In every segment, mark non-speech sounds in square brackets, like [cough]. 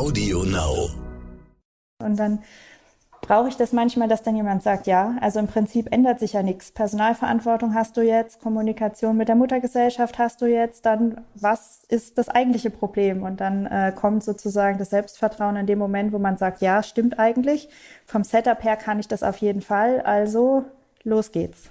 Audio Now. Und dann brauche ich das manchmal, dass dann jemand sagt, ja, also im Prinzip ändert sich ja nichts. Personalverantwortung hast du jetzt, Kommunikation mit der Muttergesellschaft hast du jetzt, dann was ist das eigentliche Problem? Und dann äh, kommt sozusagen das Selbstvertrauen in dem Moment, wo man sagt, ja, stimmt eigentlich. Vom Setup her kann ich das auf jeden Fall. Also los geht's.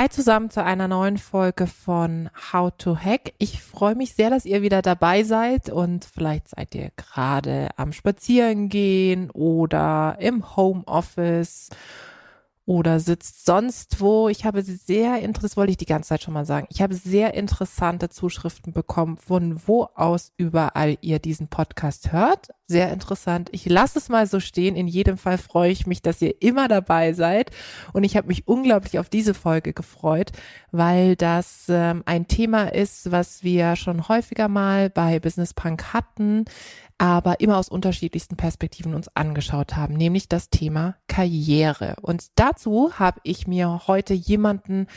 Hi zusammen zu einer neuen Folge von How to Hack. Ich freue mich sehr, dass ihr wieder dabei seid und vielleicht seid ihr gerade am Spazierengehen oder im Homeoffice oder sitzt sonst wo. Ich habe sehr interessant, wollte ich die ganze Zeit schon mal sagen, ich habe sehr interessante Zuschriften bekommen, von wo aus überall ihr diesen Podcast hört. Sehr interessant. Ich lasse es mal so stehen. In jedem Fall freue ich mich, dass ihr immer dabei seid. Und ich habe mich unglaublich auf diese Folge gefreut, weil das ähm, ein Thema ist, was wir schon häufiger mal bei Business Punk hatten aber immer aus unterschiedlichsten Perspektiven uns angeschaut haben, nämlich das Thema Karriere. Und dazu habe ich mir heute jemanden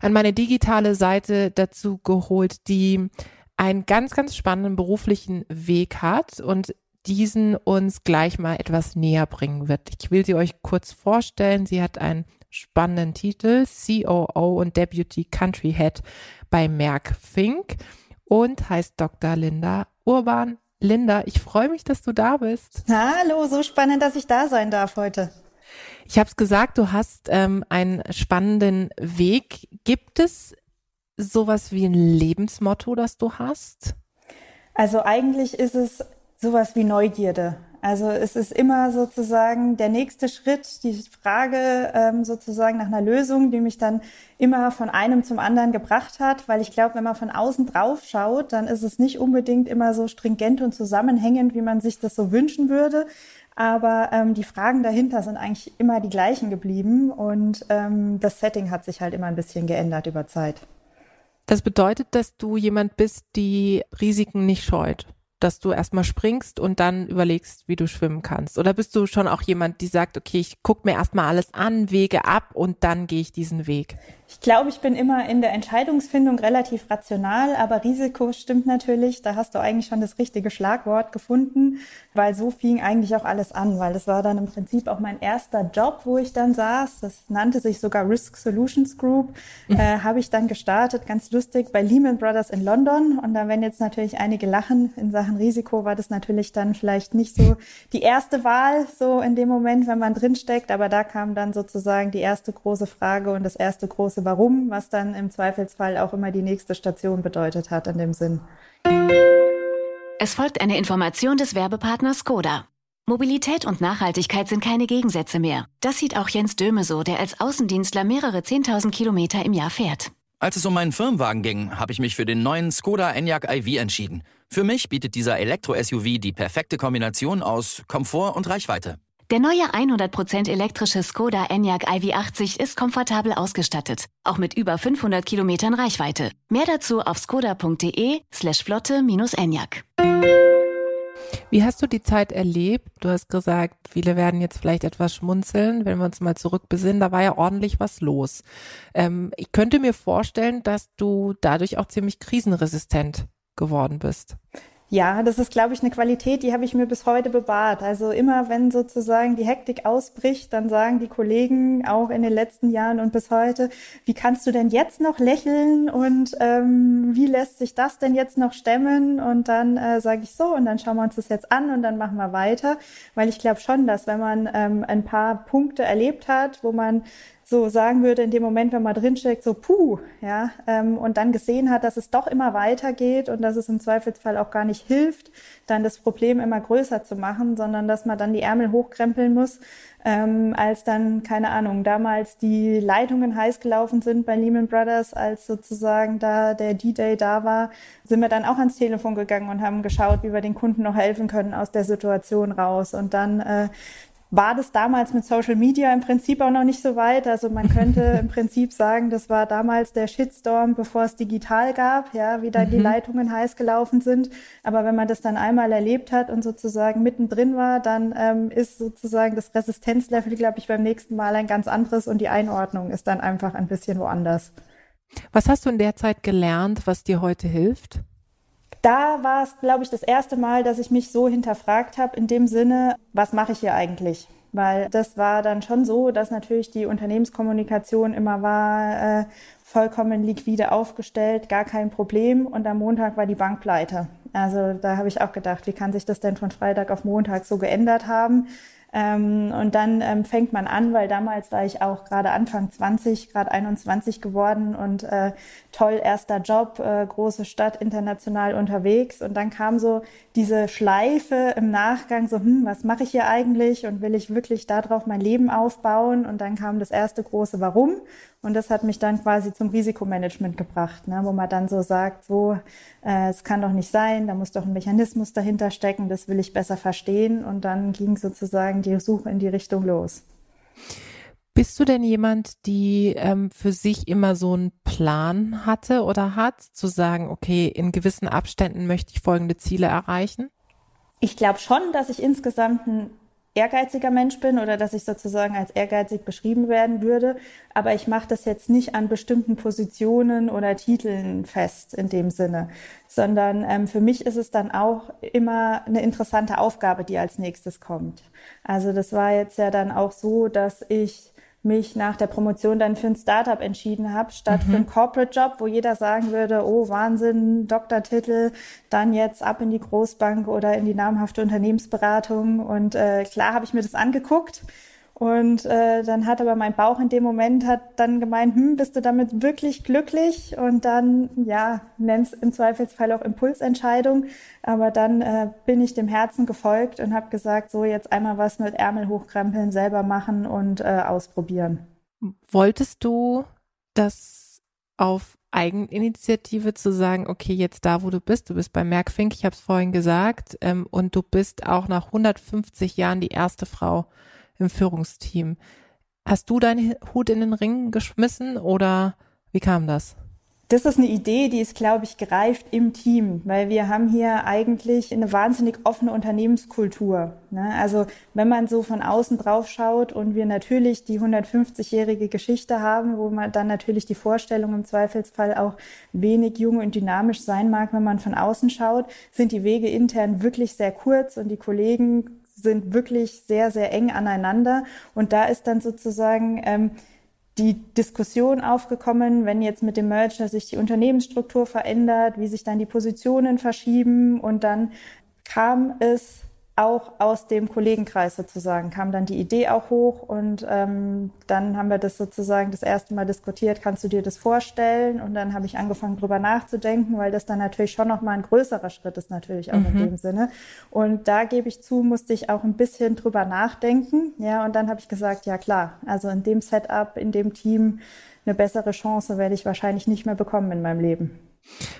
an meine digitale Seite dazu geholt, die einen ganz, ganz spannenden beruflichen Weg hat und diesen uns gleich mal etwas näher bringen wird. Ich will sie euch kurz vorstellen. Sie hat einen spannenden Titel, COO und Deputy Country Head bei Merck Fink und heißt Dr. Linda Urban Linda, ich freue mich, dass du da bist. Hallo, so spannend, dass ich da sein darf heute. Ich habe es gesagt, du hast ähm, einen spannenden Weg. Gibt es sowas wie ein Lebensmotto, das du hast? Also eigentlich ist es sowas wie Neugierde. Also es ist immer sozusagen der nächste Schritt, die Frage ähm, sozusagen nach einer Lösung, die mich dann immer von einem zum anderen gebracht hat, weil ich glaube, wenn man von außen drauf schaut, dann ist es nicht unbedingt immer so stringent und zusammenhängend, wie man sich das so wünschen würde. Aber ähm, die Fragen dahinter sind eigentlich immer die gleichen geblieben und ähm, das Setting hat sich halt immer ein bisschen geändert über Zeit. Das bedeutet, dass du jemand bist, die Risiken nicht scheut dass du erstmal springst und dann überlegst, wie du schwimmen kannst? Oder bist du schon auch jemand, die sagt, okay, ich gucke mir erstmal alles an, Wege ab und dann gehe ich diesen Weg? Ich glaube, ich bin immer in der Entscheidungsfindung relativ rational, aber Risiko stimmt natürlich. Da hast du eigentlich schon das richtige Schlagwort gefunden, weil so fing eigentlich auch alles an, weil das war dann im Prinzip auch mein erster Job, wo ich dann saß. Das nannte sich sogar Risk Solutions Group. Mhm. Äh, Habe ich dann gestartet, ganz lustig, bei Lehman Brothers in London. Und da werden jetzt natürlich einige lachen. In Sachen Risiko war das natürlich dann vielleicht nicht so die erste Wahl, so in dem Moment, wenn man drinsteckt. Aber da kam dann sozusagen die erste große Frage und das erste große Warum, was dann im Zweifelsfall auch immer die nächste Station bedeutet hat in dem Sinn. Es folgt eine Information des Werbepartners Skoda. Mobilität und Nachhaltigkeit sind keine Gegensätze mehr. Das sieht auch Jens Döme so, der als Außendienstler mehrere 10.000 Kilometer im Jahr fährt. Als es um meinen Firmenwagen ging, habe ich mich für den neuen Skoda Enyaq iV entschieden. Für mich bietet dieser Elektro-SUV die perfekte Kombination aus Komfort und Reichweite. Der neue 100% elektrische Skoda Enyaq iV80 ist komfortabel ausgestattet, auch mit über 500 Kilometern Reichweite. Mehr dazu auf skoda.de slash flotte-enyaq. Wie hast du die Zeit erlebt? Du hast gesagt, viele werden jetzt vielleicht etwas schmunzeln, wenn wir uns mal zurückbesinnen. Da war ja ordentlich was los. Ähm, ich könnte mir vorstellen, dass du dadurch auch ziemlich krisenresistent geworden bist. Ja, das ist, glaube ich, eine Qualität, die habe ich mir bis heute bewahrt. Also immer, wenn sozusagen die Hektik ausbricht, dann sagen die Kollegen auch in den letzten Jahren und bis heute, wie kannst du denn jetzt noch lächeln und ähm, wie lässt sich das denn jetzt noch stemmen? Und dann äh, sage ich so und dann schauen wir uns das jetzt an und dann machen wir weiter, weil ich glaube schon, dass wenn man ähm, ein paar Punkte erlebt hat, wo man so sagen würde in dem Moment, wenn man drinsteckt, so puh, ja, ähm, und dann gesehen hat, dass es doch immer weitergeht und dass es im Zweifelsfall auch gar nicht hilft, dann das Problem immer größer zu machen, sondern dass man dann die Ärmel hochkrempeln muss, ähm, als dann, keine Ahnung, damals die Leitungen heiß gelaufen sind bei Lehman Brothers, als sozusagen da der D-Day da war, sind wir dann auch ans Telefon gegangen und haben geschaut, wie wir den Kunden noch helfen können aus der Situation raus. Und dann äh, war das damals mit Social Media im Prinzip auch noch nicht so weit. Also man könnte [laughs] im Prinzip sagen, das war damals der Shitstorm, bevor es digital gab, ja, wie da mhm. die Leitungen heiß gelaufen sind. Aber wenn man das dann einmal erlebt hat und sozusagen mittendrin war, dann ähm, ist sozusagen das Resistenzlevel, glaube ich, beim nächsten Mal ein ganz anderes und die Einordnung ist dann einfach ein bisschen woanders. Was hast du in der Zeit gelernt, was dir heute hilft? Da war es, glaube ich, das erste Mal, dass ich mich so hinterfragt habe, in dem Sinne, was mache ich hier eigentlich? Weil das war dann schon so, dass natürlich die Unternehmenskommunikation immer war, äh, vollkommen liquide aufgestellt, gar kein Problem. Und am Montag war die Bank pleite. Also da habe ich auch gedacht, wie kann sich das denn von Freitag auf Montag so geändert haben? Ähm, und dann ähm, fängt man an, weil damals war ich auch gerade Anfang 20, gerade 21 geworden und äh, toll, erster Job, äh, große Stadt, international unterwegs. Und dann kam so diese Schleife im Nachgang, so, hm, was mache ich hier eigentlich und will ich wirklich darauf mein Leben aufbauen? Und dann kam das erste große Warum. Und das hat mich dann quasi zum Risikomanagement gebracht, ne, wo man dann so sagt, so, äh, es kann doch nicht sein, da muss doch ein Mechanismus dahinter stecken, das will ich besser verstehen. Und dann ging sozusagen die Suche in die Richtung los. Bist du denn jemand, die ähm, für sich immer so einen Plan hatte oder hat, zu sagen, okay, in gewissen Abständen möchte ich folgende Ziele erreichen? Ich glaube schon, dass ich insgesamt ein ehrgeiziger Mensch bin oder dass ich sozusagen als ehrgeizig beschrieben werden würde. Aber ich mache das jetzt nicht an bestimmten Positionen oder Titeln fest in dem Sinne, sondern ähm, für mich ist es dann auch immer eine interessante Aufgabe, die als nächstes kommt. Also das war jetzt ja dann auch so, dass ich mich nach der Promotion dann für ein Startup entschieden habe, statt mhm. für einen Corporate Job, wo jeder sagen würde, oh Wahnsinn, Doktortitel, dann jetzt ab in die Großbank oder in die namhafte Unternehmensberatung. Und äh, klar habe ich mir das angeguckt und äh, dann hat aber mein Bauch in dem Moment hat dann gemeint, hm, bist du damit wirklich glücklich? Und dann, ja, nenn's im Zweifelsfall auch Impulsentscheidung. Aber dann äh, bin ich dem Herzen gefolgt und habe gesagt, so jetzt einmal was mit Ärmel hochkrempeln, selber machen und äh, ausprobieren. Wolltest du das auf Eigeninitiative zu sagen, okay, jetzt da, wo du bist, du bist bei Merkfink, ich habe es vorhin gesagt, ähm, und du bist auch nach 150 Jahren die erste Frau, im Führungsteam. Hast du deinen Hut in den Ring geschmissen oder wie kam das? Das ist eine Idee, die ist, glaube ich, gereift im Team, weil wir haben hier eigentlich eine wahnsinnig offene Unternehmenskultur. Ne? Also wenn man so von außen drauf schaut und wir natürlich die 150-jährige Geschichte haben, wo man dann natürlich die Vorstellung im Zweifelsfall auch wenig jung und dynamisch sein mag, wenn man von außen schaut, sind die Wege intern wirklich sehr kurz und die Kollegen sind wirklich sehr, sehr eng aneinander. Und da ist dann sozusagen ähm, die Diskussion aufgekommen, wenn jetzt mit dem Merger sich die Unternehmensstruktur verändert, wie sich dann die Positionen verschieben. Und dann kam es auch aus dem Kollegenkreis sozusagen kam dann die Idee auch hoch und ähm, dann haben wir das sozusagen das erste Mal diskutiert, kannst du dir das vorstellen? Und dann habe ich angefangen drüber nachzudenken, weil das dann natürlich schon nochmal ein größerer Schritt ist natürlich auch mhm. in dem Sinne. Und da gebe ich zu, musste ich auch ein bisschen drüber nachdenken. Ja, und dann habe ich gesagt, ja klar, also in dem Setup, in dem Team eine bessere Chance werde ich wahrscheinlich nicht mehr bekommen in meinem Leben.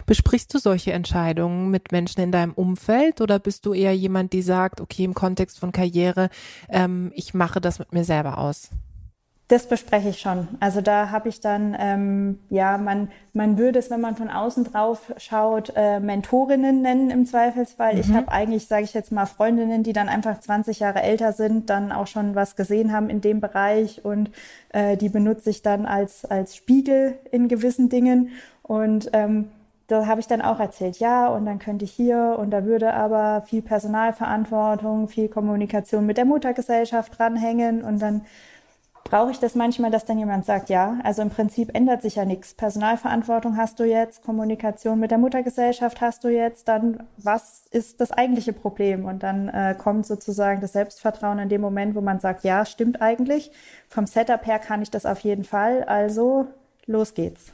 Besprichst du solche Entscheidungen mit Menschen in deinem Umfeld oder bist du eher jemand, die sagt, okay, im Kontext von Karriere, ähm, ich mache das mit mir selber aus? Das bespreche ich schon. Also da habe ich dann, ähm, ja, man, man würde es, wenn man von außen drauf schaut, äh, Mentorinnen nennen im Zweifelsfall. Mhm. Ich habe eigentlich, sage ich jetzt mal, Freundinnen, die dann einfach 20 Jahre älter sind, dann auch schon was gesehen haben in dem Bereich und äh, die benutze ich dann als, als Spiegel in gewissen Dingen. Und ähm, da habe ich dann auch erzählt, ja, und dann könnte ich hier und da würde aber viel Personalverantwortung, viel Kommunikation mit der Muttergesellschaft dranhängen und dann brauche ich das manchmal, dass dann jemand sagt, ja, also im Prinzip ändert sich ja nichts. Personalverantwortung hast du jetzt, Kommunikation mit der Muttergesellschaft hast du jetzt, dann was ist das eigentliche Problem? Und dann äh, kommt sozusagen das Selbstvertrauen in dem Moment, wo man sagt, ja, stimmt eigentlich. Vom Setup her kann ich das auf jeden Fall, also los geht's.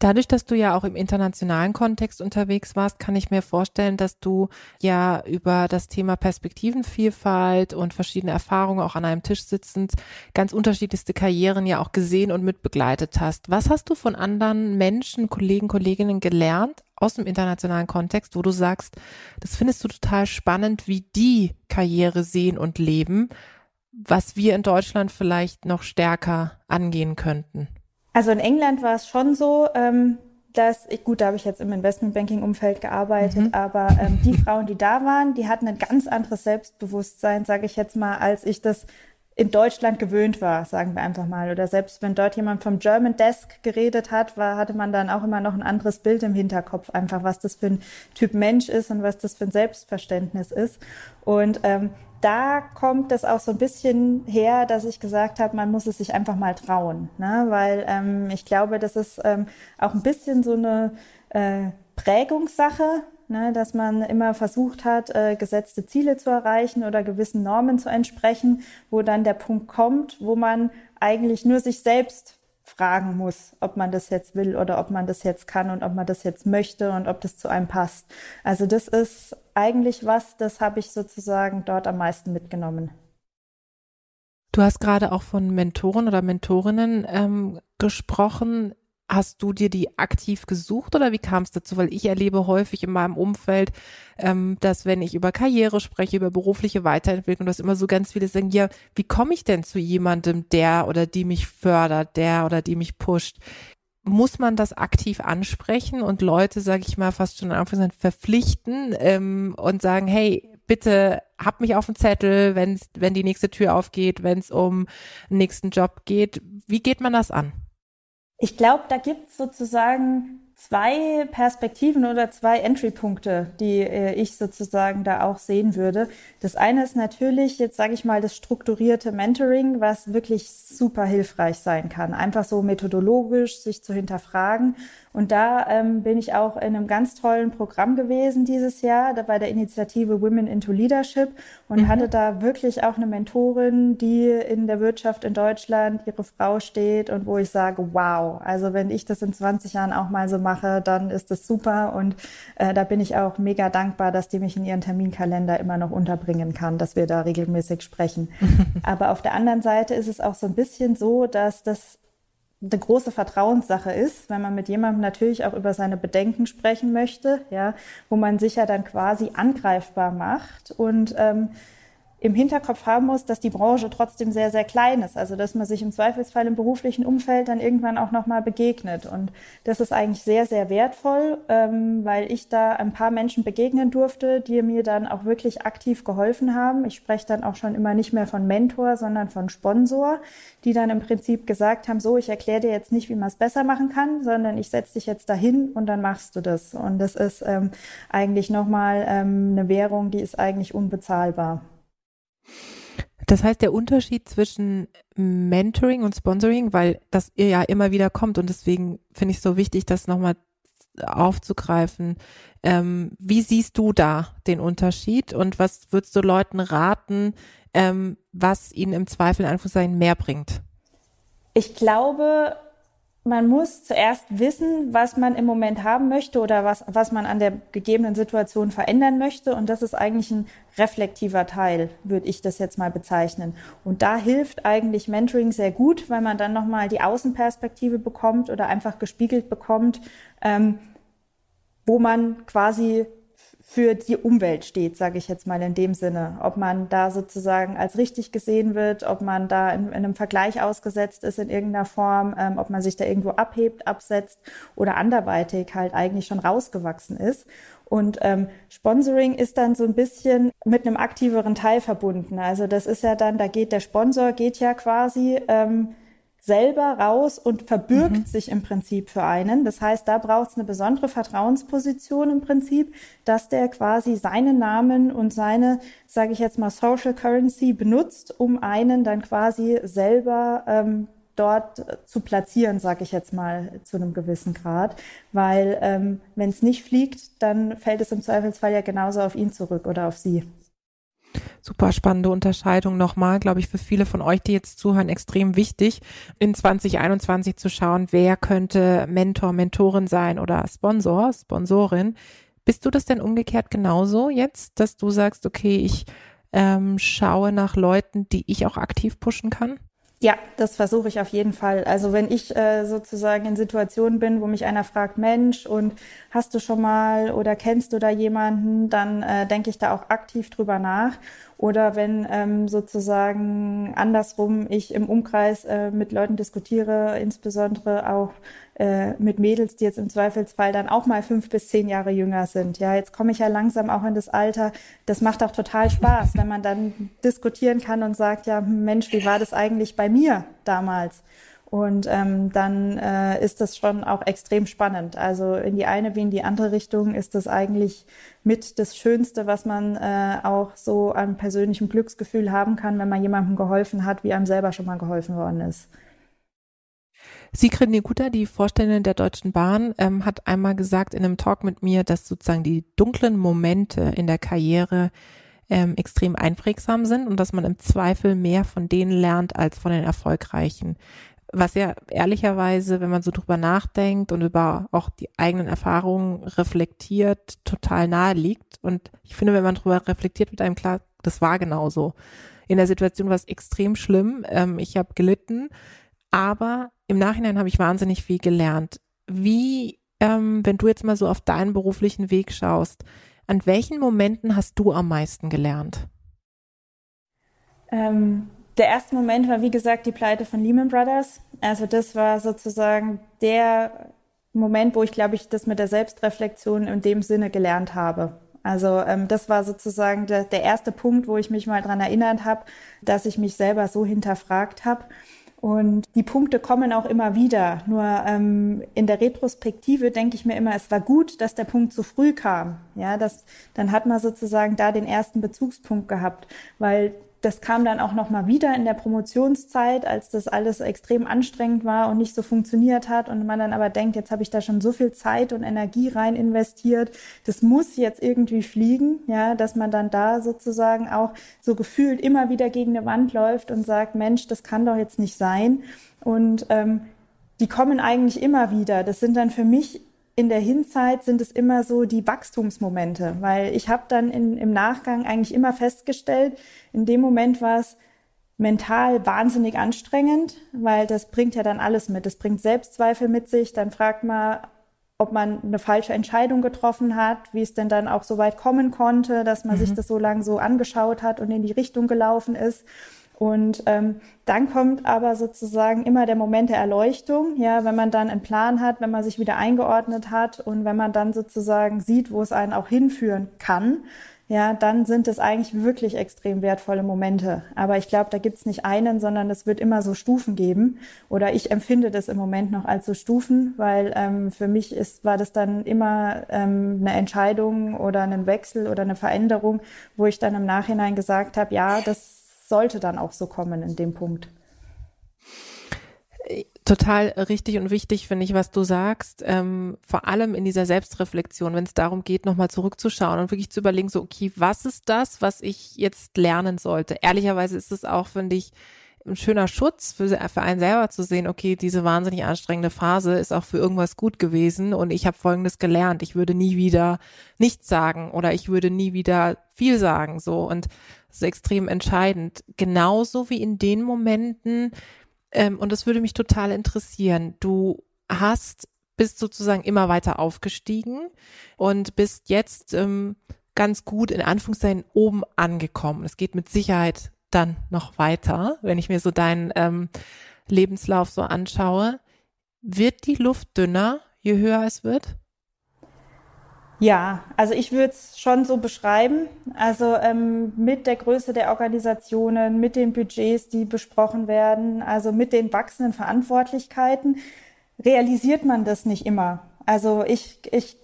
Dadurch, dass du ja auch im internationalen Kontext unterwegs warst, kann ich mir vorstellen, dass du ja über das Thema Perspektivenvielfalt und verschiedene Erfahrungen auch an einem Tisch sitzend ganz unterschiedlichste Karrieren ja auch gesehen und mitbegleitet hast. Was hast du von anderen Menschen, Kollegen, Kolleginnen gelernt aus dem internationalen Kontext, wo du sagst, das findest du total spannend, wie die Karriere sehen und leben, was wir in Deutschland vielleicht noch stärker angehen könnten? Also in England war es schon so, ähm, dass ich, gut, da habe ich jetzt im Investmentbanking-Umfeld gearbeitet, mhm. aber ähm, die Frauen, die da waren, die hatten ein ganz anderes Selbstbewusstsein, sage ich jetzt mal, als ich das in Deutschland gewöhnt war, sagen wir einfach mal. Oder selbst wenn dort jemand vom German Desk geredet hat, war, hatte man dann auch immer noch ein anderes Bild im Hinterkopf, einfach was das für ein Typ Mensch ist und was das für ein Selbstverständnis ist. Und ähm, da kommt es auch so ein bisschen her, dass ich gesagt habe, man muss es sich einfach mal trauen, ne? weil ähm, ich glaube, das ist ähm, auch ein bisschen so eine äh, Prägungssache, ne? dass man immer versucht hat, äh, gesetzte Ziele zu erreichen oder gewissen Normen zu entsprechen, wo dann der Punkt kommt, wo man eigentlich nur sich selbst fragen muss, ob man das jetzt will oder ob man das jetzt kann und ob man das jetzt möchte und ob das zu einem passt. Also das ist eigentlich was, das habe ich sozusagen dort am meisten mitgenommen. Du hast gerade auch von Mentoren oder Mentorinnen ähm, gesprochen. Hast du dir die aktiv gesucht oder wie kam es dazu? Weil ich erlebe häufig in meinem Umfeld, ähm, dass wenn ich über Karriere spreche, über berufliche Weiterentwicklung, dass immer so ganz viele sagen, ja, wie komme ich denn zu jemandem, der oder die mich fördert, der oder die mich pusht? Muss man das aktiv ansprechen und Leute, sage ich mal, fast schon am verpflichten ähm, und sagen, hey, bitte hab mich auf dem Zettel, wenn's, wenn die nächste Tür aufgeht, wenn es um einen nächsten Job geht. Wie geht man das an? Ich glaube, da gibt's sozusagen zwei Perspektiven oder zwei Entry-Punkte, die äh, ich sozusagen da auch sehen würde. Das eine ist natürlich, jetzt sage ich mal, das strukturierte Mentoring, was wirklich super hilfreich sein kann. Einfach so methodologisch sich zu hinterfragen und da ähm, bin ich auch in einem ganz tollen Programm gewesen dieses Jahr, da bei der Initiative Women into Leadership und mhm. hatte da wirklich auch eine Mentorin, die in der Wirtschaft in Deutschland ihre Frau steht und wo ich sage, wow, also wenn ich das in 20 Jahren auch mal so mache, dann ist das super und äh, da bin ich auch mega dankbar, dass die mich in ihren Terminkalender immer noch unterbringen kann, dass wir da regelmäßig sprechen. [laughs] Aber auf der anderen Seite ist es auch so ein bisschen so, dass das eine große Vertrauenssache ist, wenn man mit jemandem natürlich auch über seine Bedenken sprechen möchte, ja, wo man sich ja dann quasi angreifbar macht. Und ähm, im Hinterkopf haben muss, dass die Branche trotzdem sehr, sehr klein ist. Also dass man sich im Zweifelsfall im beruflichen Umfeld dann irgendwann auch nochmal begegnet. Und das ist eigentlich sehr, sehr wertvoll, ähm, weil ich da ein paar Menschen begegnen durfte, die mir dann auch wirklich aktiv geholfen haben. Ich spreche dann auch schon immer nicht mehr von Mentor, sondern von Sponsor, die dann im Prinzip gesagt haben, so, ich erkläre dir jetzt nicht, wie man es besser machen kann, sondern ich setze dich jetzt dahin und dann machst du das. Und das ist ähm, eigentlich nochmal ähm, eine Währung, die ist eigentlich unbezahlbar. Das heißt, der Unterschied zwischen Mentoring und Sponsoring, weil das ja immer wieder kommt und deswegen finde ich es so wichtig, das nochmal aufzugreifen. Ähm, wie siehst du da den Unterschied und was würdest du Leuten raten, ähm, was ihnen im Zweifel in Anführungszeichen mehr bringt? Ich glaube, man muss zuerst wissen, was man im Moment haben möchte oder was, was man an der gegebenen Situation verändern möchte. Und das ist eigentlich ein reflektiver Teil, würde ich das jetzt mal bezeichnen. Und da hilft eigentlich Mentoring sehr gut, weil man dann nochmal die Außenperspektive bekommt oder einfach gespiegelt bekommt, ähm, wo man quasi für die Umwelt steht, sage ich jetzt mal in dem Sinne. Ob man da sozusagen als richtig gesehen wird, ob man da in, in einem Vergleich ausgesetzt ist in irgendeiner Form, ähm, ob man sich da irgendwo abhebt, absetzt oder anderweitig halt eigentlich schon rausgewachsen ist. Und ähm, Sponsoring ist dann so ein bisschen mit einem aktiveren Teil verbunden. Also das ist ja dann, da geht der Sponsor, geht ja quasi ähm, selber raus und verbürgt mhm. sich im Prinzip für einen. Das heißt, da braucht es eine besondere Vertrauensposition im Prinzip, dass der quasi seinen Namen und seine, sage ich jetzt mal, Social Currency benutzt, um einen dann quasi selber ähm, dort zu platzieren, sage ich jetzt mal zu einem gewissen Grad, weil ähm, wenn es nicht fliegt, dann fällt es im Zweifelsfall ja genauso auf ihn zurück oder auf sie. Super spannende Unterscheidung nochmal, glaube ich, für viele von euch, die jetzt zuhören, extrem wichtig, in 2021 zu schauen, wer könnte Mentor, Mentorin sein oder Sponsor, Sponsorin. Bist du das denn umgekehrt genauso jetzt, dass du sagst, okay, ich ähm, schaue nach Leuten, die ich auch aktiv pushen kann? Ja, das versuche ich auf jeden Fall. Also wenn ich äh, sozusagen in Situationen bin, wo mich einer fragt, Mensch, und hast du schon mal oder kennst du da jemanden, dann äh, denke ich da auch aktiv drüber nach. Oder wenn ähm, sozusagen andersrum ich im Umkreis äh, mit Leuten diskutiere, insbesondere auch äh, mit Mädels, die jetzt im Zweifelsfall dann auch mal fünf bis zehn Jahre jünger sind. Ja, jetzt komme ich ja langsam auch in das Alter. Das macht auch total Spaß, wenn man dann diskutieren kann und sagt, ja, Mensch, wie war das eigentlich bei mir damals? Und ähm, dann äh, ist das schon auch extrem spannend. Also in die eine wie in die andere Richtung ist das eigentlich mit das Schönste, was man äh, auch so an persönlichem Glücksgefühl haben kann, wenn man jemandem geholfen hat, wie einem selber schon mal geholfen worden ist. Sigrid Neguta, die Vorständin der Deutschen Bahn, ähm, hat einmal gesagt in einem Talk mit mir, dass sozusagen die dunklen Momente in der Karriere ähm, extrem einprägsam sind und dass man im Zweifel mehr von denen lernt als von den erfolgreichen. Was ja ehrlicherweise, wenn man so drüber nachdenkt und über auch die eigenen Erfahrungen reflektiert, total nahe liegt. Und ich finde, wenn man drüber reflektiert, wird einem klar, das war genauso. In der Situation war es extrem schlimm. Ähm, ich habe gelitten, aber im Nachhinein habe ich wahnsinnig viel gelernt. Wie, ähm, wenn du jetzt mal so auf deinen beruflichen Weg schaust, an welchen Momenten hast du am meisten gelernt? Ähm, der erste Moment war, wie gesagt, die Pleite von Lehman Brothers. Also das war sozusagen der Moment, wo ich, glaube ich, das mit der Selbstreflexion in dem Sinne gelernt habe. Also ähm, das war sozusagen der, der erste Punkt, wo ich mich mal dran erinnert habe, dass ich mich selber so hinterfragt habe. Und die Punkte kommen auch immer wieder. Nur ähm, in der Retrospektive denke ich mir immer, es war gut, dass der Punkt zu früh kam. Ja, das, dann hat man sozusagen da den ersten Bezugspunkt gehabt, weil das kam dann auch noch mal wieder in der Promotionszeit, als das alles extrem anstrengend war und nicht so funktioniert hat und man dann aber denkt, jetzt habe ich da schon so viel Zeit und Energie rein investiert, das muss jetzt irgendwie fliegen, ja, dass man dann da sozusagen auch so gefühlt immer wieder gegen eine Wand läuft und sagt, Mensch, das kann doch jetzt nicht sein und ähm, die kommen eigentlich immer wieder. Das sind dann für mich in der Hinzeit sind es immer so die Wachstumsmomente, weil ich habe dann in, im Nachgang eigentlich immer festgestellt, in dem Moment war es mental wahnsinnig anstrengend, weil das bringt ja dann alles mit. Das bringt Selbstzweifel mit sich. Dann fragt man, ob man eine falsche Entscheidung getroffen hat, wie es denn dann auch so weit kommen konnte, dass man mhm. sich das so lange so angeschaut hat und in die Richtung gelaufen ist. Und ähm, dann kommt aber sozusagen immer der Moment der Erleuchtung, ja, wenn man dann einen Plan hat, wenn man sich wieder eingeordnet hat und wenn man dann sozusagen sieht, wo es einen auch hinführen kann, ja, dann sind es eigentlich wirklich extrem wertvolle Momente. Aber ich glaube, da gibt's nicht einen, sondern es wird immer so Stufen geben. Oder ich empfinde das im Moment noch als so Stufen, weil ähm, für mich ist, war das dann immer ähm, eine Entscheidung oder ein Wechsel oder eine Veränderung, wo ich dann im Nachhinein gesagt habe, ja, das sollte dann auch so kommen in dem Punkt. Total richtig und wichtig finde ich, was du sagst. Ähm, vor allem in dieser Selbstreflexion, wenn es darum geht, nochmal zurückzuschauen und wirklich zu überlegen, so, okay, was ist das, was ich jetzt lernen sollte? Ehrlicherweise ist es auch, finde ich, ein schöner Schutz für, für einen selber zu sehen, okay, diese wahnsinnig anstrengende Phase ist auch für irgendwas gut gewesen und ich habe Folgendes gelernt. Ich würde nie wieder nichts sagen oder ich würde nie wieder viel sagen, so. Und ist extrem entscheidend. Genauso wie in den Momenten, ähm, und das würde mich total interessieren, du hast, bist sozusagen immer weiter aufgestiegen und bist jetzt ähm, ganz gut in Anführungszeichen oben angekommen. Es geht mit Sicherheit dann noch weiter, wenn ich mir so deinen ähm, Lebenslauf so anschaue. Wird die Luft dünner, je höher es wird? Ja, also ich würde es schon so beschreiben. Also ähm, mit der Größe der Organisationen, mit den Budgets, die besprochen werden, also mit den wachsenden Verantwortlichkeiten, realisiert man das nicht immer. Also ich, ich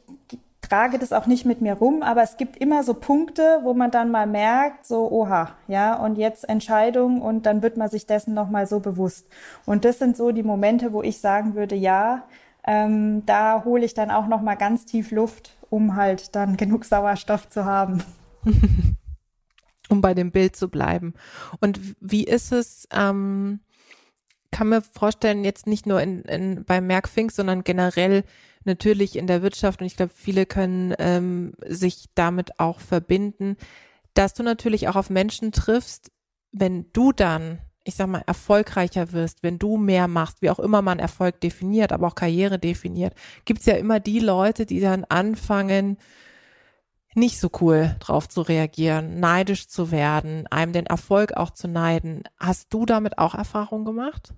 trage das auch nicht mit mir rum, aber es gibt immer so Punkte, wo man dann mal merkt, so, oha, ja, und jetzt Entscheidung und dann wird man sich dessen nochmal so bewusst. Und das sind so die Momente, wo ich sagen würde, ja, ähm, da hole ich dann auch nochmal ganz tief Luft um halt dann genug Sauerstoff zu haben. [laughs] um bei dem Bild zu bleiben. Und wie ist es, ähm, kann mir vorstellen, jetzt nicht nur in, in, bei Merkfink, sondern generell natürlich in der Wirtschaft und ich glaube, viele können ähm, sich damit auch verbinden, dass du natürlich auch auf Menschen triffst, wenn du dann ich sag mal, erfolgreicher wirst, wenn du mehr machst, wie auch immer man Erfolg definiert, aber auch Karriere definiert, gibt's ja immer die Leute, die dann anfangen, nicht so cool drauf zu reagieren, neidisch zu werden, einem den Erfolg auch zu neiden. Hast du damit auch Erfahrung gemacht?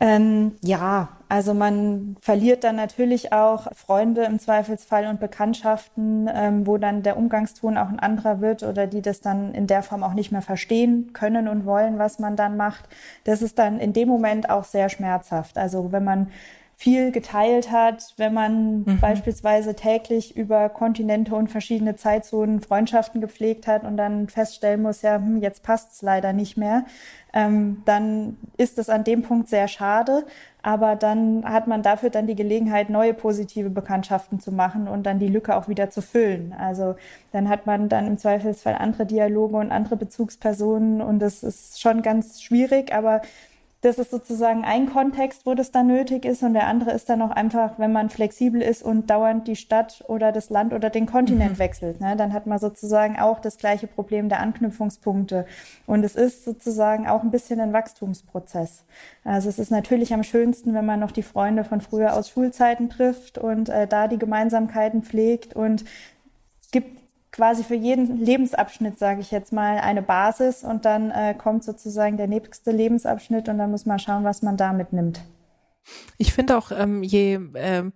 Ähm, ja, also man verliert dann natürlich auch Freunde im Zweifelsfall und Bekanntschaften, ähm, wo dann der Umgangston auch ein anderer wird oder die das dann in der Form auch nicht mehr verstehen können und wollen, was man dann macht. Das ist dann in dem Moment auch sehr schmerzhaft. Also wenn man viel geteilt hat, wenn man mhm. beispielsweise täglich über Kontinente und verschiedene Zeitzonen Freundschaften gepflegt hat und dann feststellen muss, ja, hm, jetzt passt's leider nicht mehr, ähm, dann ist es an dem Punkt sehr schade. Aber dann hat man dafür dann die Gelegenheit, neue positive Bekanntschaften zu machen und dann die Lücke auch wieder zu füllen. Also dann hat man dann im Zweifelsfall andere Dialoge und andere Bezugspersonen und das ist schon ganz schwierig, aber das ist sozusagen ein Kontext, wo das dann nötig ist und der andere ist dann auch einfach, wenn man flexibel ist und dauernd die Stadt oder das Land oder den Kontinent mhm. wechselt. Ne? Dann hat man sozusagen auch das gleiche Problem der Anknüpfungspunkte. Und es ist sozusagen auch ein bisschen ein Wachstumsprozess. Also es ist natürlich am schönsten, wenn man noch die Freunde von früher aus Schulzeiten trifft und äh, da die Gemeinsamkeiten pflegt und es gibt quasi für jeden Lebensabschnitt, sage ich jetzt mal, eine Basis und dann äh, kommt sozusagen der nächste Lebensabschnitt und dann muss man schauen, was man da mitnimmt. Ich finde auch, ähm, je ähm,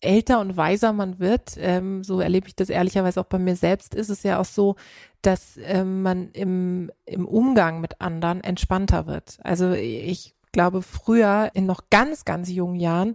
älter und weiser man wird, ähm, so erlebe ich das ehrlicherweise auch bei mir selbst, ist es ja auch so, dass ähm, man im, im Umgang mit anderen entspannter wird. Also ich glaube, früher in noch ganz, ganz jungen Jahren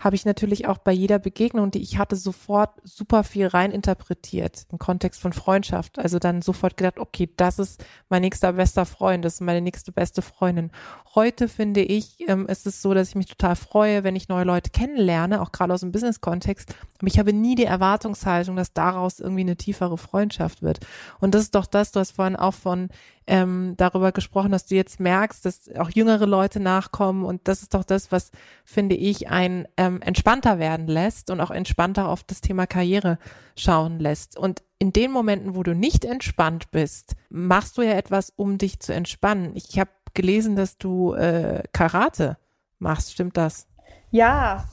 habe ich natürlich auch bei jeder Begegnung, die ich hatte, sofort super viel rein interpretiert im Kontext von Freundschaft. Also dann sofort gedacht, okay, das ist mein nächster bester Freund, das ist meine nächste beste Freundin. Heute finde ich, ähm, ist es so, dass ich mich total freue, wenn ich neue Leute kennenlerne, auch gerade aus dem Business-Kontext. Aber ich habe nie die Erwartungshaltung, dass daraus irgendwie eine tiefere Freundschaft wird. Und das ist doch das, du hast vorhin auch von ähm, darüber gesprochen, dass du jetzt merkst, dass auch jüngere Leute nachkommen und das ist doch das, was finde ich ein ähm, entspannter werden lässt und auch entspannter auf das Thema Karriere schauen lässt. Und in den Momenten, wo du nicht entspannt bist, machst du ja etwas, um dich zu entspannen. Ich habe gelesen, dass du äh, Karate machst, stimmt das? Ja,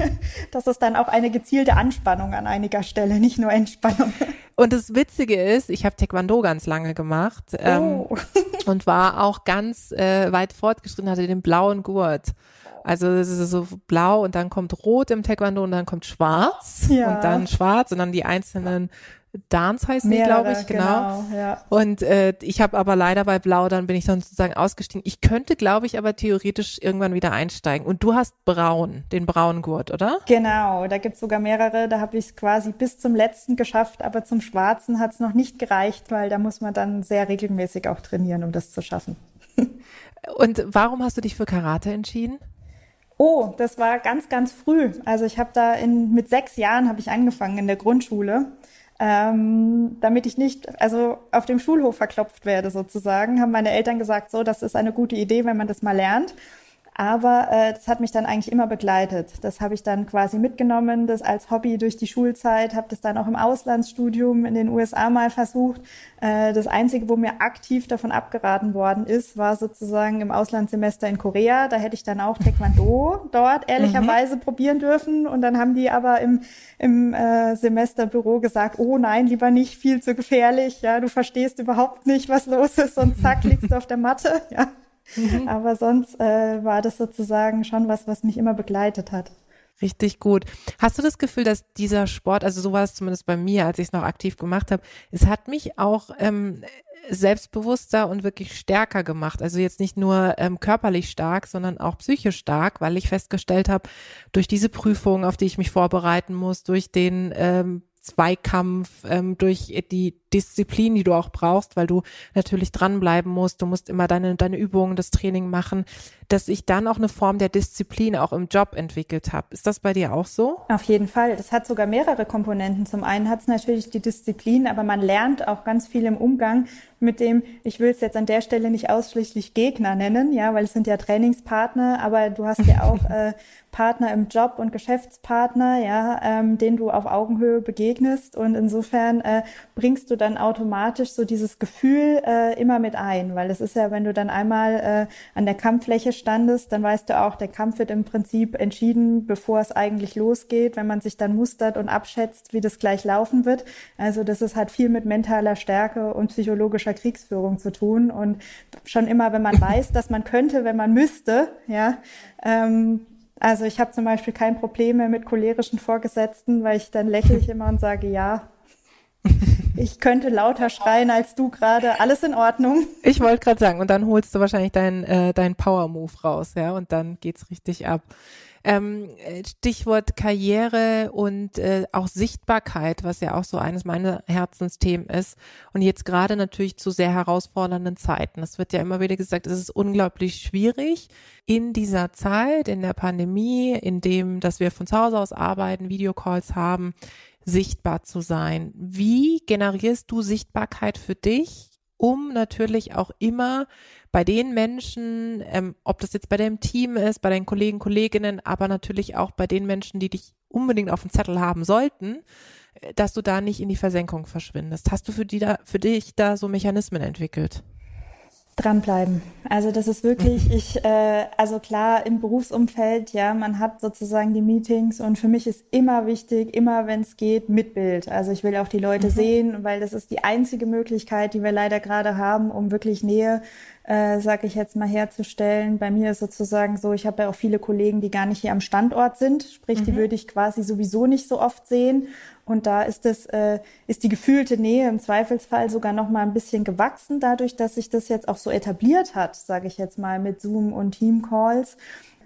[laughs] das ist dann auch eine gezielte Anspannung an einiger Stelle, nicht nur Entspannung. Und das Witzige ist, ich habe Taekwondo ganz lange gemacht ähm, oh. [laughs] und war auch ganz äh, weit fortgeschritten, hatte den blauen Gurt. Also es ist so blau und dann kommt rot im Taekwondo und dann kommt schwarz ja. und dann schwarz und dann die einzelnen Dance heißen die, glaube ich, genau. genau ja. Und äh, ich habe aber leider bei Blau, dann bin ich dann sozusagen ausgestiegen. Ich könnte, glaube ich, aber theoretisch irgendwann wieder einsteigen. Und du hast Braun, den braunen Gurt, oder? Genau, da gibt's sogar mehrere. Da habe ich es quasi bis zum letzten geschafft, aber zum Schwarzen hat's noch nicht gereicht, weil da muss man dann sehr regelmäßig auch trainieren, um das zu schaffen. Und warum hast du dich für Karate entschieden? Oh, das war ganz, ganz früh. Also ich habe da in, mit sechs Jahren habe ich angefangen in der Grundschule ähm, damit ich nicht, also auf dem Schulhof verklopft werde sozusagen, haben meine Eltern gesagt, so, das ist eine gute Idee, wenn man das mal lernt. Aber äh, das hat mich dann eigentlich immer begleitet. Das habe ich dann quasi mitgenommen, das als Hobby durch die Schulzeit, habe das dann auch im Auslandsstudium in den USA mal versucht. Äh, das Einzige, wo mir aktiv davon abgeraten worden ist, war sozusagen im Auslandssemester in Korea. Da hätte ich dann auch Taekwondo [laughs] dort ehrlicherweise mhm. probieren dürfen. Und dann haben die aber im, im äh, Semesterbüro gesagt, oh nein, lieber nicht, viel zu gefährlich. Ja, du verstehst überhaupt nicht, was los ist und zack, liegst du auf der Matte. [laughs] Ja. Mhm. Aber sonst äh, war das sozusagen schon was, was mich immer begleitet hat. Richtig gut. Hast du das Gefühl, dass dieser Sport, also so war es zumindest bei mir, als ich es noch aktiv gemacht habe, es hat mich auch ähm, selbstbewusster und wirklich stärker gemacht. Also jetzt nicht nur ähm, körperlich stark, sondern auch psychisch stark, weil ich festgestellt habe, durch diese Prüfung, auf die ich mich vorbereiten muss, durch den ähm, Zweikampf, ähm, durch die Disziplin, die du auch brauchst, weil du natürlich dranbleiben musst. Du musst immer deine, deine Übungen, das Training machen, dass ich dann auch eine Form der Disziplin auch im Job entwickelt habe. Ist das bei dir auch so? Auf jeden Fall. Das hat sogar mehrere Komponenten. Zum einen hat es natürlich die Disziplin, aber man lernt auch ganz viel im Umgang mit dem, ich will es jetzt an der Stelle nicht ausschließlich Gegner nennen, ja, weil es sind ja Trainingspartner, aber du hast ja auch [laughs] äh, Partner im Job und Geschäftspartner, ja, ähm, denen du auf Augenhöhe begegnest und insofern äh, bringst du dann automatisch so dieses Gefühl äh, immer mit ein, weil es ist ja, wenn du dann einmal äh, an der Kampffläche standest, dann weißt du auch, der Kampf wird im Prinzip entschieden, bevor es eigentlich losgeht, wenn man sich dann mustert und abschätzt, wie das gleich laufen wird. Also das ist halt viel mit mentaler Stärke und psychologischer Kriegsführung zu tun. Und schon immer, wenn man weiß, dass man könnte, wenn man müsste, ja, ähm, also ich habe zum Beispiel kein Problem mehr mit cholerischen Vorgesetzten, weil ich dann lächle ich immer und sage, ja, [laughs] ich könnte lauter schreien als du gerade. Alles in Ordnung. Ich wollte gerade sagen, und dann holst du wahrscheinlich deinen äh, dein Power Move raus, ja, und dann geht's richtig ab. Ähm, Stichwort Karriere und äh, auch Sichtbarkeit, was ja auch so eines meiner Herzensthemen ist. Und jetzt gerade natürlich zu sehr herausfordernden Zeiten. Es wird ja immer wieder gesagt, es ist unglaublich schwierig in dieser Zeit, in der Pandemie, in dem, dass wir von zu Hause aus arbeiten, Videocalls haben, sichtbar zu sein. Wie generierst du Sichtbarkeit für dich, um natürlich auch immer bei den Menschen, ähm, ob das jetzt bei deinem Team ist, bei deinen Kollegen, Kolleginnen, aber natürlich auch bei den Menschen, die dich unbedingt auf dem Zettel haben sollten, äh, dass du da nicht in die Versenkung verschwindest. Hast du für, die da, für dich da so Mechanismen entwickelt? Dranbleiben. Also das ist wirklich, ich, äh, also klar, im Berufsumfeld, ja, man hat sozusagen die Meetings und für mich ist immer wichtig, immer wenn es geht, mit Bild. Also ich will auch die Leute mhm. sehen, weil das ist die einzige Möglichkeit, die wir leider gerade haben, um wirklich Nähe äh, sage ich jetzt mal, herzustellen. Bei mir ist sozusagen so, ich habe ja auch viele Kollegen, die gar nicht hier am Standort sind, sprich, mhm. die würde ich quasi sowieso nicht so oft sehen. Und da ist es, äh, ist die gefühlte Nähe im Zweifelsfall sogar noch mal ein bisschen gewachsen, dadurch, dass sich das jetzt auch so etabliert hat, sage ich jetzt mal, mit Zoom und Teamcalls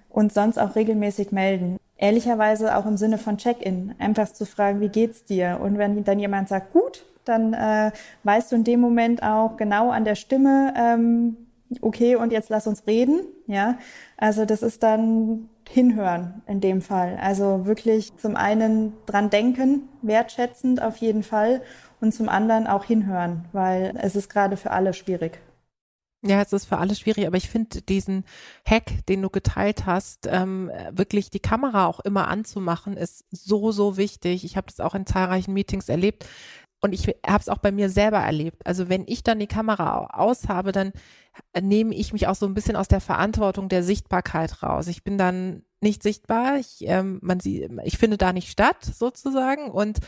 und sonst auch regelmäßig melden. Ehrlicherweise auch im Sinne von Check-in, einfach zu fragen, wie geht's dir? Und wenn dann jemand sagt, gut, dann äh, weißt du in dem Moment auch genau an der Stimme, ähm, okay, und jetzt lass uns reden, ja. Also das ist dann hinhören in dem Fall. Also wirklich zum einen dran denken, wertschätzend auf jeden Fall und zum anderen auch hinhören, weil es ist gerade für alle schwierig. Ja, es ist für alle schwierig, aber ich finde diesen Hack, den du geteilt hast, ähm, wirklich die Kamera auch immer anzumachen, ist so, so wichtig. Ich habe das auch in zahlreichen Meetings erlebt, und ich habe es auch bei mir selber erlebt. Also wenn ich dann die Kamera aus habe, dann nehme ich mich auch so ein bisschen aus der Verantwortung der Sichtbarkeit raus. Ich bin dann nicht sichtbar, ich, ähm, man sieht, ich finde da nicht statt sozusagen und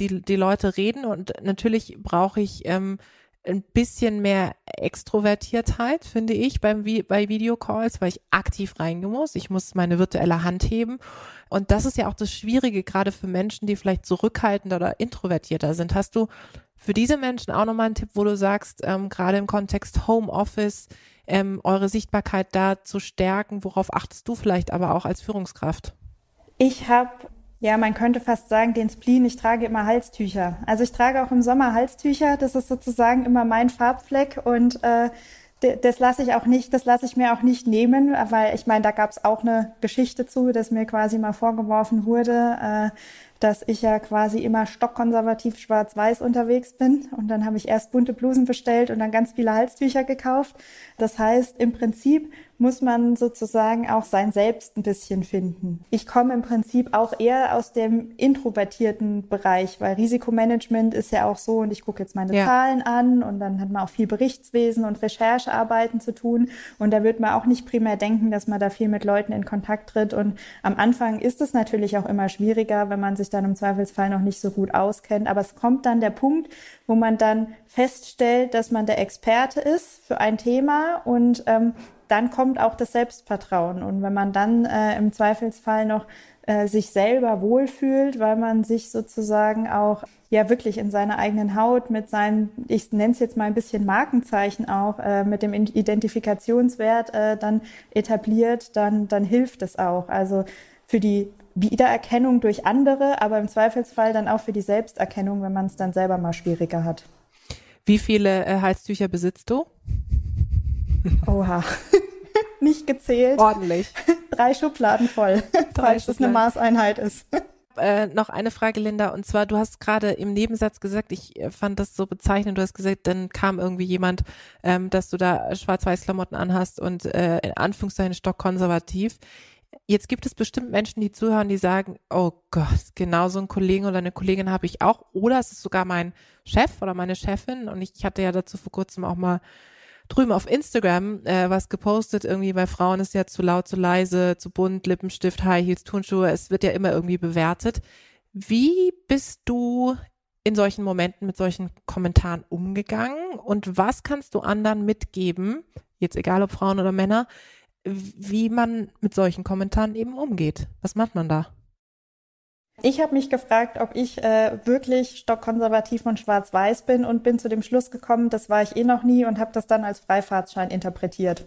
die, die Leute reden und natürlich brauche ich ähm, ein bisschen mehr Extrovertiertheit, finde ich, beim, bei Videocalls, weil ich aktiv reingehen muss. Ich muss meine virtuelle Hand heben. Und das ist ja auch das Schwierige, gerade für Menschen, die vielleicht zurückhaltender oder introvertierter sind. Hast du für diese Menschen auch nochmal einen Tipp, wo du sagst, ähm, gerade im Kontext Homeoffice, ähm, eure Sichtbarkeit da zu stärken? Worauf achtest du vielleicht aber auch als Führungskraft? Ich habe ja, man könnte fast sagen, den Spleen, ich trage immer Halstücher. Also ich trage auch im Sommer Halstücher, das ist sozusagen immer mein Farbfleck und äh, das lasse ich auch nicht, das lasse ich mir auch nicht nehmen, weil ich meine, da gab es auch eine Geschichte zu, dass mir quasi mal vorgeworfen wurde, äh, dass ich ja quasi immer stockkonservativ schwarz-weiß unterwegs bin. Und dann habe ich erst bunte Blusen bestellt und dann ganz viele Halstücher gekauft. Das heißt, im Prinzip muss man sozusagen auch sein Selbst ein bisschen finden. Ich komme im Prinzip auch eher aus dem introvertierten Bereich, weil Risikomanagement ist ja auch so und ich gucke jetzt meine ja. Zahlen an und dann hat man auch viel Berichtswesen und Recherchearbeiten zu tun und da wird man auch nicht primär denken, dass man da viel mit Leuten in Kontakt tritt und am Anfang ist es natürlich auch immer schwieriger, wenn man sich dann im Zweifelsfall noch nicht so gut auskennt, aber es kommt dann der Punkt, wo man dann feststellt, dass man der Experte ist für ein Thema und ähm, dann kommt auch das Selbstvertrauen. Und wenn man dann äh, im Zweifelsfall noch äh, sich selber wohlfühlt, weil man sich sozusagen auch ja wirklich in seiner eigenen Haut mit seinen, ich nenne es jetzt mal ein bisschen Markenzeichen auch, äh, mit dem Identifikationswert äh, dann etabliert, dann, dann hilft es auch. Also für die Wiedererkennung durch andere, aber im Zweifelsfall dann auch für die Selbsterkennung, wenn man es dann selber mal schwieriger hat. Wie viele äh, Halstücher besitzt du? Oha. [laughs] Nicht gezählt. Ordentlich. [laughs] Drei Schubladen voll, [laughs] Drei falls Schubladen. es eine Maßeinheit ist. Äh, noch eine Frage, Linda, und zwar, du hast gerade im Nebensatz gesagt, ich äh, fand das so bezeichnend, du hast gesagt, dann kam irgendwie jemand, ähm, dass du da Schwarz-Weiß-Klamotten anhast und äh, in Anführungszeichen stockkonservativ. Jetzt gibt es bestimmt Menschen, die zuhören, die sagen, oh Gott, genau so einen Kollegen oder eine Kollegin habe ich auch. Oder es ist sogar mein Chef oder meine Chefin. Und ich hatte ja dazu vor kurzem auch mal drüben auf Instagram äh, was gepostet, irgendwie bei Frauen ist ja zu laut, zu leise, zu bunt, Lippenstift, High Heels, Turnschuhe, es wird ja immer irgendwie bewertet. Wie bist du in solchen Momenten mit solchen Kommentaren umgegangen und was kannst du anderen mitgeben, jetzt egal ob Frauen oder Männer, wie man mit solchen Kommentaren eben umgeht? Was macht man da? Ich habe mich gefragt, ob ich äh, wirklich stockkonservativ und schwarz-weiß bin und bin zu dem Schluss gekommen, das war ich eh noch nie und habe das dann als Freifahrtschein interpretiert.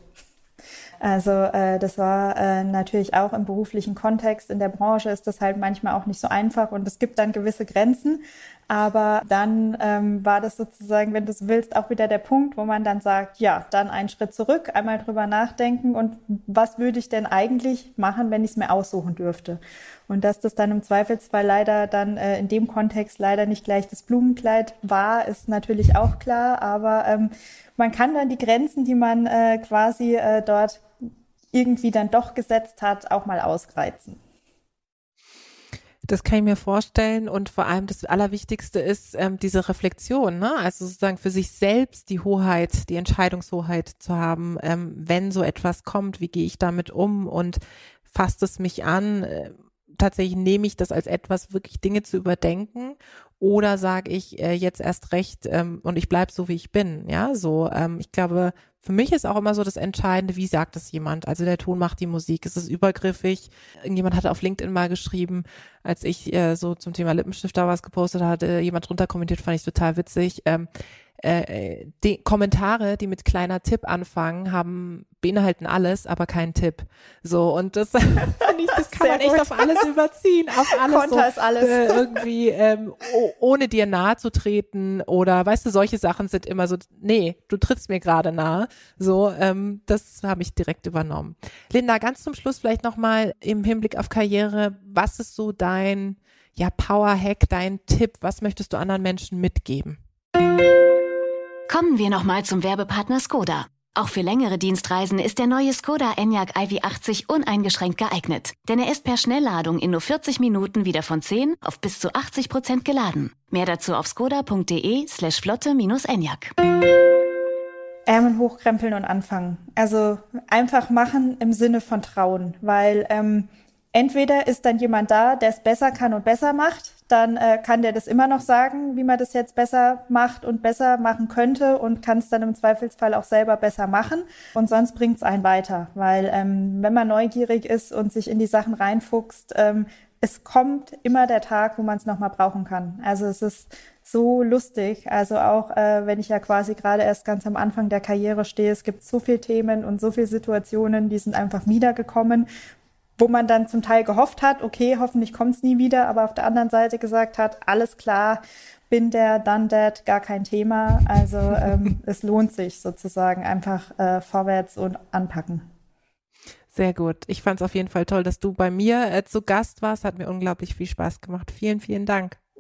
Also äh, das war äh, natürlich auch im beruflichen Kontext, in der Branche ist das halt manchmal auch nicht so einfach und es gibt dann gewisse Grenzen. Aber dann ähm, war das sozusagen, wenn du es willst, auch wieder der Punkt, wo man dann sagt, ja, dann einen Schritt zurück, einmal drüber nachdenken und was würde ich denn eigentlich machen, wenn ich es mir aussuchen dürfte. Und dass das dann im Zweifelsfall leider dann äh, in dem Kontext leider nicht gleich das Blumenkleid war, ist natürlich auch klar. Aber ähm, man kann dann die Grenzen, die man äh, quasi äh, dort irgendwie dann doch gesetzt hat, auch mal ausreizen. Das kann ich mir vorstellen und vor allem das Allerwichtigste ist ähm, diese Reflexion, ne? also sozusagen für sich selbst die Hoheit, die Entscheidungshoheit zu haben, ähm, wenn so etwas kommt, wie gehe ich damit um und fasst es mich an, äh, tatsächlich nehme ich das als etwas, wirklich Dinge zu überdenken oder sage ich äh, jetzt erst recht ähm, und ich bleib so, wie ich bin. Ja, so. Ähm, ich glaube, für mich ist auch immer so das Entscheidende, wie sagt es jemand? Also der Ton macht die Musik, ist es übergriffig? Irgendjemand hatte auf LinkedIn mal geschrieben, als ich äh, so zum Thema Lippenstift da was gepostet hatte, jemand drunter kommentiert, fand ich total witzig. Ähm, äh, die Kommentare, die mit kleiner Tipp anfangen, haben beinhalten alles, aber keinen Tipp. So und das [laughs] finde [laughs] ich, das kann Sehr man echt auf alles [laughs] überziehen, auf alles. Konter so, ist alles. Äh, irgendwie ähm, ohne dir nahe zu treten oder weißt du, solche Sachen sind immer so, nee, du trittst mir gerade nahe. So, ähm, das habe ich direkt übernommen. Linda, ganz zum Schluss vielleicht nochmal im Hinblick auf Karriere, was ist so dein ja, Power-Hack, dein Tipp, was möchtest du anderen Menschen mitgeben? Kommen wir nochmal zum Werbepartner Skoda. Auch für längere Dienstreisen ist der neue Skoda Enyaq iV80 uneingeschränkt geeignet, denn er ist per Schnellladung in nur 40 Minuten wieder von 10 auf bis zu 80 Prozent geladen. Mehr dazu auf skoda.de slash flotte-enyaq. Ärmel hochkrempeln und anfangen. Also einfach machen im Sinne von trauen, weil ähm, entweder ist dann jemand da, der es besser kann und besser macht, dann äh, kann der das immer noch sagen, wie man das jetzt besser macht und besser machen könnte und kann es dann im Zweifelsfall auch selber besser machen. Und sonst bringt es einen weiter, weil ähm, wenn man neugierig ist und sich in die Sachen reinfuchst, ähm, es kommt immer der Tag, wo man es nochmal brauchen kann. Also es ist so lustig. Also auch äh, wenn ich ja quasi gerade erst ganz am Anfang der Karriere stehe, es gibt so viele Themen und so viele Situationen, die sind einfach wiedergekommen wo man dann zum Teil gehofft hat, okay, hoffentlich kommt es nie wieder, aber auf der anderen Seite gesagt hat, alles klar, bin der, done that, gar kein Thema. Also ähm, [laughs] es lohnt sich sozusagen einfach äh, vorwärts und anpacken. Sehr gut. Ich fand es auf jeden Fall toll, dass du bei mir äh, zu Gast warst. Hat mir unglaublich viel Spaß gemacht. Vielen, vielen Dank.